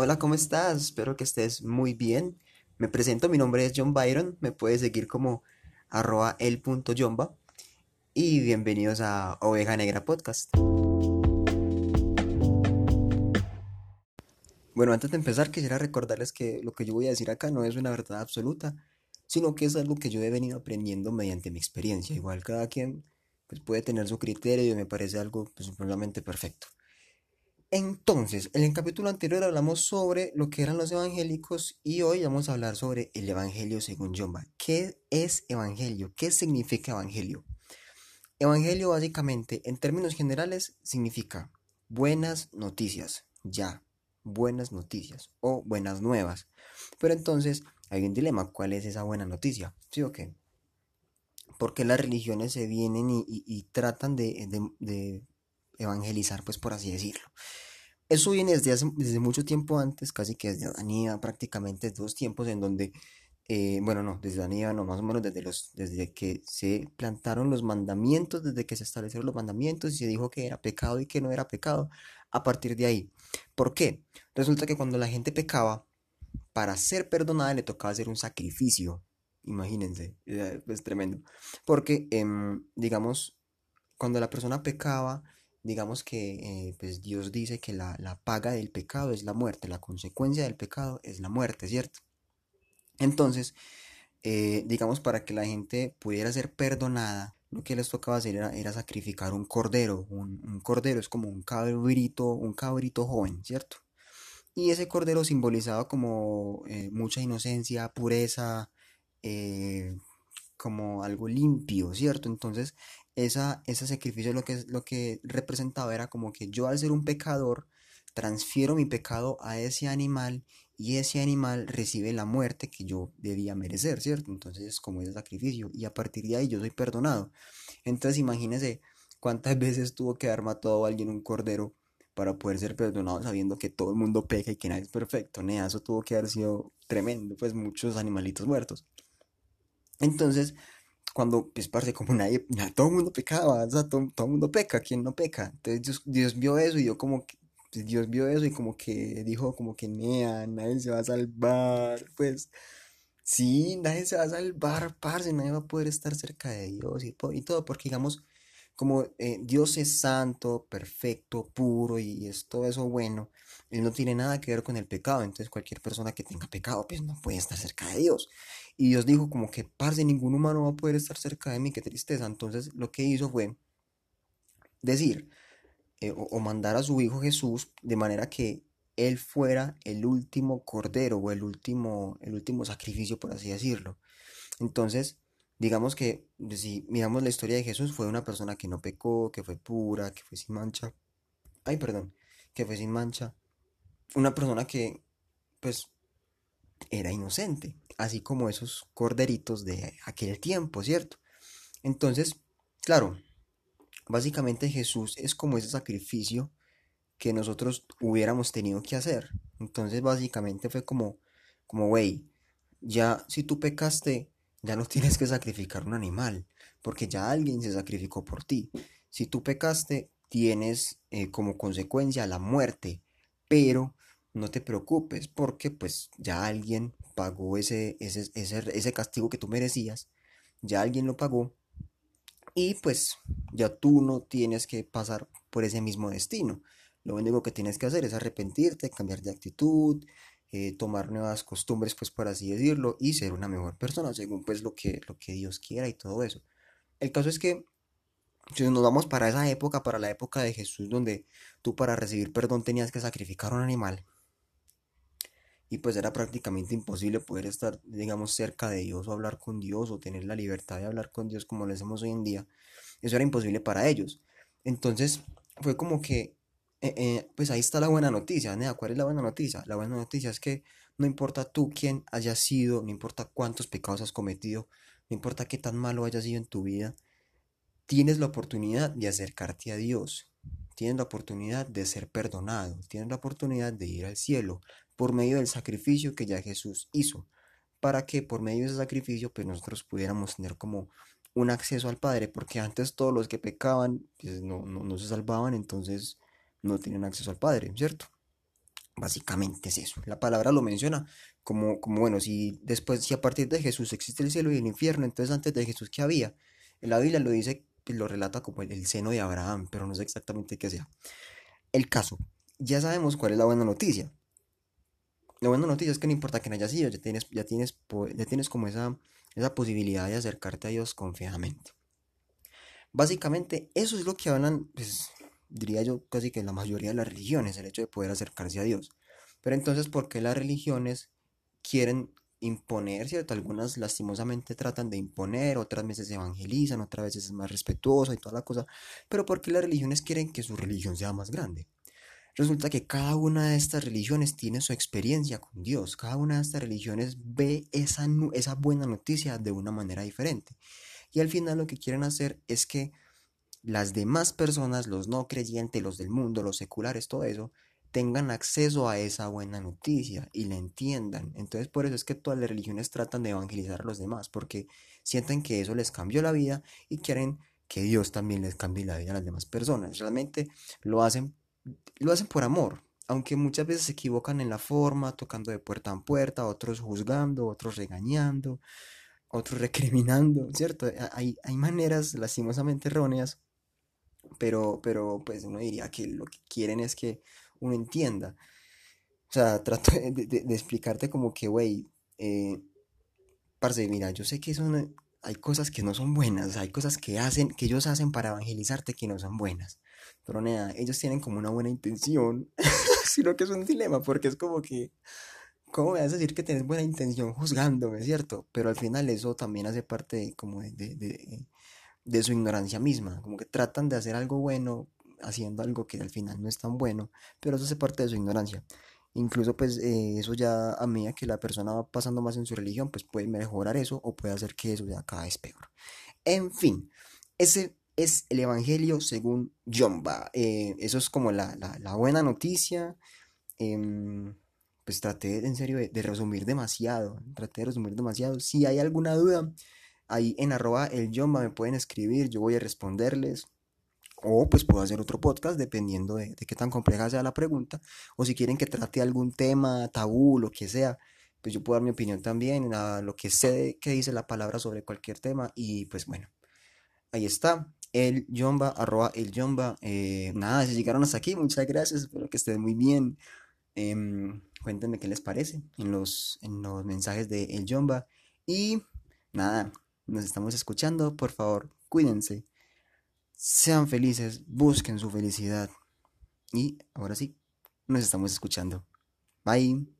Hola, ¿cómo estás? Espero que estés muy bien. Me presento, mi nombre es John Byron, me puedes seguir como arroba el.yomba y bienvenidos a Oveja Negra Podcast. Bueno, antes de empezar quisiera recordarles que lo que yo voy a decir acá no es una verdad absoluta, sino que es algo que yo he venido aprendiendo mediante mi experiencia. Igual cada quien pues, puede tener su criterio y me parece algo pues, perfecto. Entonces, en el capítulo anterior hablamos sobre lo que eran los evangélicos y hoy vamos a hablar sobre el evangelio según Jomba. ¿Qué es evangelio? ¿Qué significa evangelio? Evangelio básicamente, en términos generales, significa buenas noticias, ya, buenas noticias o buenas nuevas. Pero entonces hay un dilema, ¿cuál es esa buena noticia? ¿Sí o qué? Porque las religiones se vienen y, tratan de evangelizar, pues por así decirlo. Eso viene desde, desde mucho tiempo antes, casi que desde Adán prácticamente dos tiempos en donde, eh, bueno, no, desde Adán no, más o menos desde, los, desde que se plantaron los mandamientos, desde que se establecieron los mandamientos y se dijo que era pecado y que no era pecado, a partir de ahí. ¿Por qué? Resulta que cuando la gente pecaba, para ser perdonada le tocaba hacer un sacrificio. Imagínense, es tremendo. Porque, em, digamos, cuando la persona pecaba, digamos que eh, pues Dios dice que la, paga del pecado es la muerte, la consecuencia del pecado es la muerte, ¿cierto? Entonces, eh, digamos, para que la gente pudiera ser perdonada, lo que les tocaba hacer era, sacrificar un cordero. Un, cordero es como un cabrito, un cabrito joven, ¿cierto? Y ese cordero simbolizaba como eh, mucha inocencia, pureza, como algo limpio, ¿cierto? Entonces, esa, ese sacrificio lo que, lo que representaba era como que yo al ser un pecador transfiero mi pecado a ese animal y ese animal recibe la muerte que yo debía merecer, ¿cierto? Entonces es como ese sacrificio y a partir de ahí yo soy perdonado. Entonces imagínese cuántas veces tuvo que haber matado a alguien un cordero para poder ser perdonado sabiendo que todo el mundo peca y que nadie es perfecto. ¿no? Eso tuvo que haber sido tremendo, pues muchos animalitos muertos. Entonces, cuando, pues, parce, como nadie, todo el mundo pecaba, o sea, todo, el mundo peca, ¿quién no peca? Entonces Dios, vio eso y yo como que, pues, Dios vio eso y como que dijo como que, nea, nadie se va a salvar, pues, sí, nadie se va a salvar, parce, nadie va a poder estar cerca de Dios y, y todo, porque digamos, como eh, Dios es santo, perfecto, puro y es todo eso bueno, Él no tiene nada que ver con el pecado, entonces cualquier persona que tenga pecado, pues no puede estar cerca de Dios. Y Dios dijo como que, parce, ningún humano va a poder estar cerca de mí, qué tristeza. Entonces lo que hizo fue decir, eh, o, mandar a su Hijo Jesús de manera que Él fuera el último cordero o el último, el último sacrificio, por así decirlo. Entonces, digamos que si miramos la historia de Jesús, fue una persona que no pecó, que fue pura, que fue sin mancha. Ay, perdón, que fue sin mancha. Una persona que, pues, era inocente, así como esos corderitos de aquel tiempo, ¿cierto? Entonces, claro, básicamente Jesús es como ese sacrificio que nosotros hubiéramos tenido que hacer. Entonces, básicamente fue como, como, güey, ya si tú pecaste, ya no tienes que sacrificar un animal, porque ya alguien se sacrificó por ti. Si tú pecaste, tienes eh, como consecuencia la muerte, pero no te preocupes porque pues ya alguien pagó ese, ese, ese, castigo que tú merecías, ya alguien lo pagó y pues ya tú no tienes que pasar por ese mismo destino. Lo único que tienes que hacer es arrepentirte, cambiar de actitud, eh, tomar nuevas costumbres, pues por así decirlo, y ser una mejor persona, según pues lo que, lo que Dios quiera y todo eso. El caso es que si nos vamos para esa época, para la época de Jesús, donde tú para recibir perdón tenías que sacrificar un animal, y pues era prácticamente imposible poder estar, digamos, cerca de Dios o hablar con Dios o tener la libertad de hablar con Dios como lo hacemos hoy en día. Eso era imposible para ellos. Entonces fue como que, eh, eh, pues ahí está la buena noticia, ¿no? ¿Cuál es la buena noticia? La buena noticia es que no importa tú quién hayas sido, no importa cuántos pecados has cometido, no importa qué tan malo hayas sido en tu vida, tienes la oportunidad de acercarte a Dios, tienes la oportunidad de ser perdonado, tienes la oportunidad de ir al cielo, por medio del sacrificio que ya Jesús hizo, para que por medio de ese sacrificio pues nosotros pudiéramos tener como un acceso al Padre, porque antes todos los que pecaban pues, no, no, se salvaban, entonces no tenían acceso al Padre, ¿cierto? Básicamente es eso. La palabra lo menciona como, como bueno, si después, si a partir de Jesús existe el cielo y el infierno, entonces antes de Jesús, ¿qué había? En la Biblia lo dice, lo relata como el, el seno de Abraham, pero no sé exactamente qué sea. El caso, ya sabemos cuál es la buena noticia. La buena noticia es que no importa que no haya sido, ya tienes, ya tienes, ya tienes como esa, esa posibilidad de acercarte a Dios confiadamente. Básicamente, eso es lo que hablan, pues, diría yo, casi que la mayoría de las religiones, el hecho de poder acercarse a Dios. Pero entonces, ¿por qué las religiones quieren imponer. Algunas lastimosamente tratan de imponer, otras veces evangelizan, otras veces es más respetuosa y toda la cosa. Pero ¿por qué las religiones quieren que su religión sea más grande? Resulta que cada una de estas religiones tiene su experiencia con Dios. Cada una de estas religiones ve esa, esa buena noticia de una manera diferente. Y al final lo que quieren hacer es que las demás personas, los no creyentes, los del mundo, los seculares, todo eso, tengan acceso a esa buena noticia y la entiendan. Entonces por eso es que todas las religiones tratan de evangelizar a los demás, porque sienten que eso les cambió la vida y quieren que Dios también les cambie la vida a las demás personas. Realmente lo hacen, lo hacen por amor, aunque muchas veces se equivocan en la forma, tocando de puerta en puerta, otros juzgando, otros regañando, otros recriminando, ¿cierto? Hay, hay maneras lastimosamente erróneas, pero, pero pues uno diría que lo que quieren es que uno entienda. O sea, trato de, explicarte como que, güey, eh, parce, mira, yo sé que son, hay cosas que no son buenas, hay cosas que hacen, que ellos hacen para evangelizarte que no son buenas. Pero nada, ellos tienen como una buena intención, sino que es un dilema, porque es como que, ¿cómo me vas a decir que tienes buena intención juzgándome, cierto? Pero al final eso también hace parte como de, de, de su ignorancia misma, como que tratan de hacer algo bueno haciendo algo que al final no es tan bueno, pero eso hace parte de su ignorancia. Incluso pues eh, eso ya a medida que la persona va pasando más en su religión, pues puede mejorar eso o puede hacer que eso ya cada vez peor. En fin, ese es el Evangelio según Jomba. Eh, eso es como la, buena noticia. Em, pues traté en serio de, de, resumir demasiado. Traté de resumir demasiado. Si hay alguna duda, ahí en arroba el Jomba me pueden escribir. Yo voy a responderles. O pues puedo hacer otro podcast dependiendo de, qué tan compleja sea la pregunta. O si quieren que trate algún tema, tabú, lo que sea, pues yo puedo dar mi opinión también, a lo que sé que dice la palabra sobre cualquier tema. Y pues bueno, ahí está. El Yomba, arroba el Yomba. Eh, nada, si llegaron hasta aquí, muchas gracias. Espero que estén muy bien. Em, cuéntenme qué les parece en los, en los mensajes de El Yomba. Y nada, nos estamos escuchando. Por favor, cuídense. Sean felices, busquen su felicidad. Y ahora sí, nos estamos escuchando. Bye.